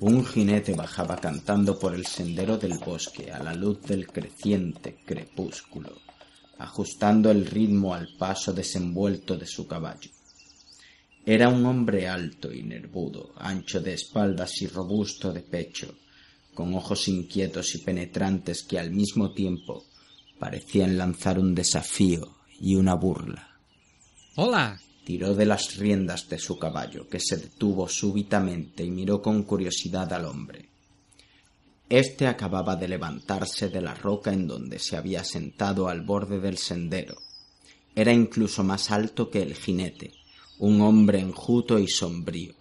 Un jinete bajaba cantando por el sendero del bosque a la luz del creciente crepúsculo, ajustando el ritmo al paso desenvuelto de su caballo. Era un hombre alto y nervudo, ancho de espaldas y robusto de pecho, con ojos inquietos y penetrantes que al mismo tiempo parecían lanzar un desafío y una burla. Hola. Tiró de las riendas de su caballo, que se detuvo súbitamente y miró con curiosidad al hombre. Este acababa de levantarse de la roca en donde se había sentado al borde del sendero. Era incluso más alto que el jinete, un hombre enjuto y sombrío,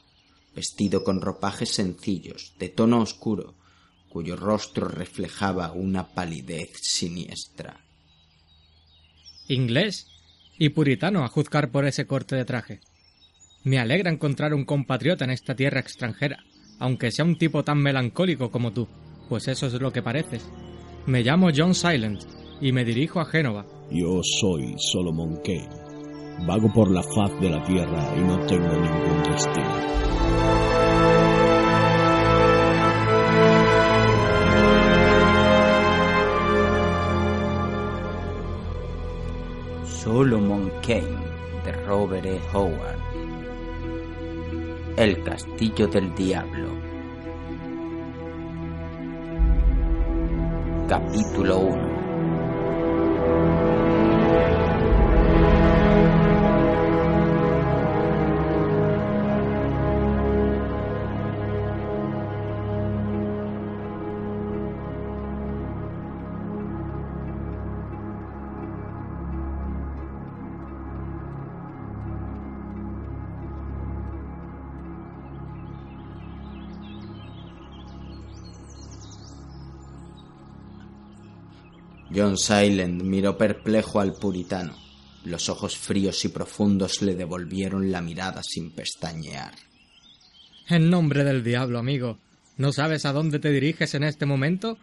vestido con ropajes sencillos, de tono oscuro, cuyo rostro reflejaba una palidez siniestra. Inglés y puritano a juzgar por ese corte de traje. Me alegra encontrar un compatriota en esta tierra extranjera, aunque sea un tipo tan melancólico como tú, pues eso es lo que pareces. Me llamo John Silent y me dirijo a Génova. Yo soy Solomon Kane. Vago por la faz de la tierra y no tengo ningún destino. Kane de Robert E. Howard. El Castillo del Diablo. Capítulo 1. John Silent miró perplejo al puritano. Los ojos fríos y profundos le devolvieron la mirada sin pestañear. En nombre del diablo, amigo, ¿no sabes a dónde te diriges en este momento?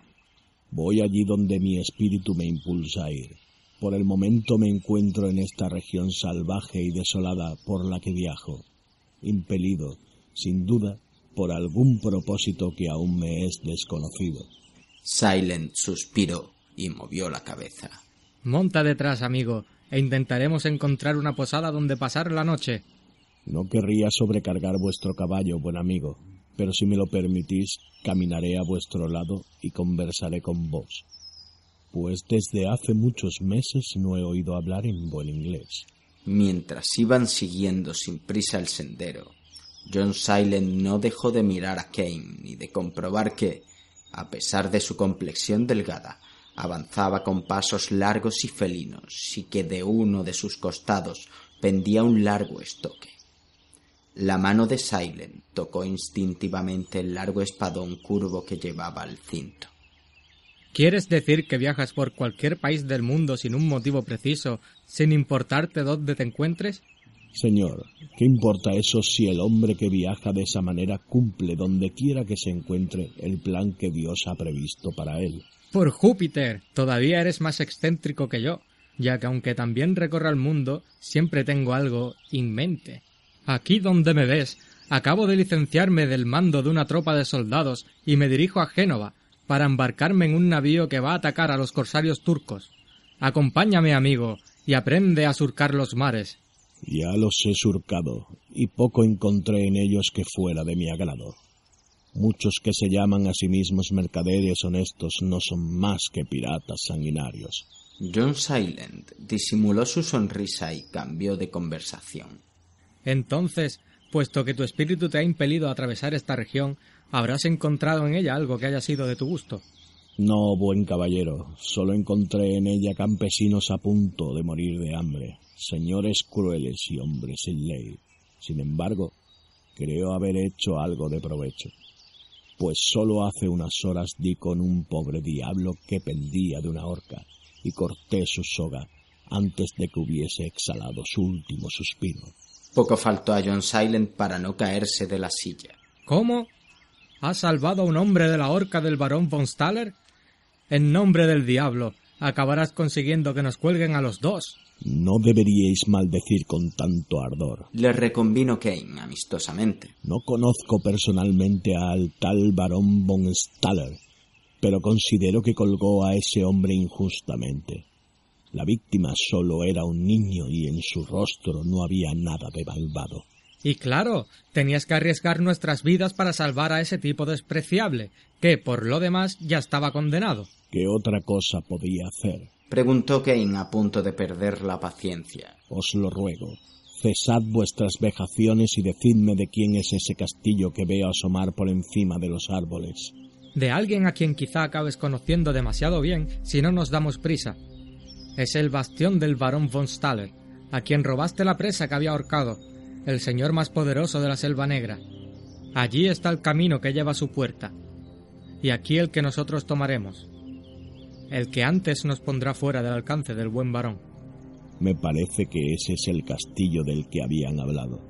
Voy allí donde mi espíritu me impulsa a ir. Por el momento me encuentro en esta región salvaje y desolada por la que viajo, impelido, sin duda, por algún propósito que aún me es desconocido. Silent suspiró y movió la cabeza. Monta detrás, amigo, e intentaremos encontrar una posada donde pasar la noche. No querría sobrecargar vuestro caballo, buen amigo, pero si me lo permitís, caminaré a vuestro lado y conversaré con vos. Pues desde hace muchos meses no he oído hablar en buen inglés. Mientras iban siguiendo sin prisa el sendero, John Silent no dejó de mirar a Kane y de comprobar que, a pesar de su complexión delgada, avanzaba con pasos largos y felinos y que de uno de sus costados pendía un largo estoque. La mano de Silent tocó instintivamente el largo espadón curvo que llevaba al cinto. ¿Quieres decir que viajas por cualquier país del mundo sin un motivo preciso, sin importarte dónde te encuentres? Señor, ¿qué importa eso si el hombre que viaja de esa manera cumple donde quiera que se encuentre el plan que Dios ha previsto para él? Por Júpiter, todavía eres más excéntrico que yo, ya que aunque también recorra el mundo, siempre tengo algo en mente. Aquí donde me ves, acabo de licenciarme del mando de una tropa de soldados y me dirijo a Génova para embarcarme en un navío que va a atacar a los corsarios turcos. Acompáñame, amigo, y aprende a surcar los mares. Ya los he surcado, y poco encontré en ellos que fuera de mi agrado. Muchos que se llaman a sí mismos mercaderes honestos no son más que piratas sanguinarios. John Silent disimuló su sonrisa y cambió de conversación. Entonces, puesto que tu espíritu te ha impelido a atravesar esta región, habrás encontrado en ella algo que haya sido de tu gusto. No, buen caballero, solo encontré en ella campesinos a punto de morir de hambre, señores crueles y hombres sin ley. Sin embargo, creo haber hecho algo de provecho, pues solo hace unas horas di con un pobre diablo que pendía de una horca y corté su soga antes de que hubiese exhalado su último suspiro. Poco faltó a John Silent para no caerse de la silla. ¿Cómo? ¿Has salvado a un hombre de la horca del barón von Staller? En nombre del diablo, acabarás consiguiendo que nos cuelguen a los dos. No deberíais maldecir con tanto ardor. Le reconvino Kane amistosamente. No conozco personalmente al tal barón von Staller, pero considero que colgó a ese hombre injustamente. La víctima solo era un niño y en su rostro no había nada de malvado. Y claro, tenías que arriesgar nuestras vidas para salvar a ese tipo despreciable, que por lo demás ya estaba condenado. ¿Qué otra cosa podía hacer? Preguntó Kane a punto de perder la paciencia. Os lo ruego. Cesad vuestras vejaciones y decidme de quién es ese castillo que veo asomar por encima de los árboles. De alguien a quien quizá acabes conociendo demasiado bien si no nos damos prisa. Es el bastión del barón von Staller, a quien robaste la presa que había ahorcado, el señor más poderoso de la Selva Negra. Allí está el camino que lleva a su puerta, y aquí el que nosotros tomaremos, el que antes nos pondrá fuera del alcance del buen varón. Me parece que ese es el castillo del que habían hablado.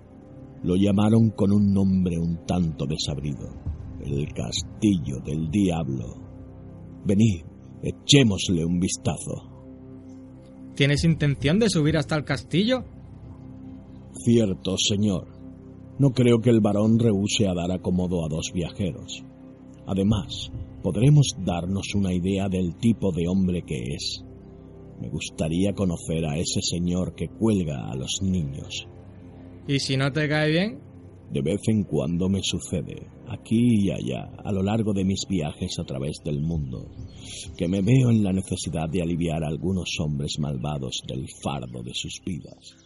Lo llamaron con un nombre un tanto desabrido, el castillo del diablo. Venid, echémosle un vistazo. ¿Tienes intención de subir hasta el castillo? Cierto, señor. No creo que el varón rehúse a dar acomodo a dos viajeros. Además, podremos darnos una idea del tipo de hombre que es. Me gustaría conocer a ese señor que cuelga a los niños. ¿Y si no te cae bien? De vez en cuando me sucede, aquí y allá, a lo largo de mis viajes a través del mundo, que me veo en la necesidad de aliviar a algunos hombres malvados del fardo de sus vidas.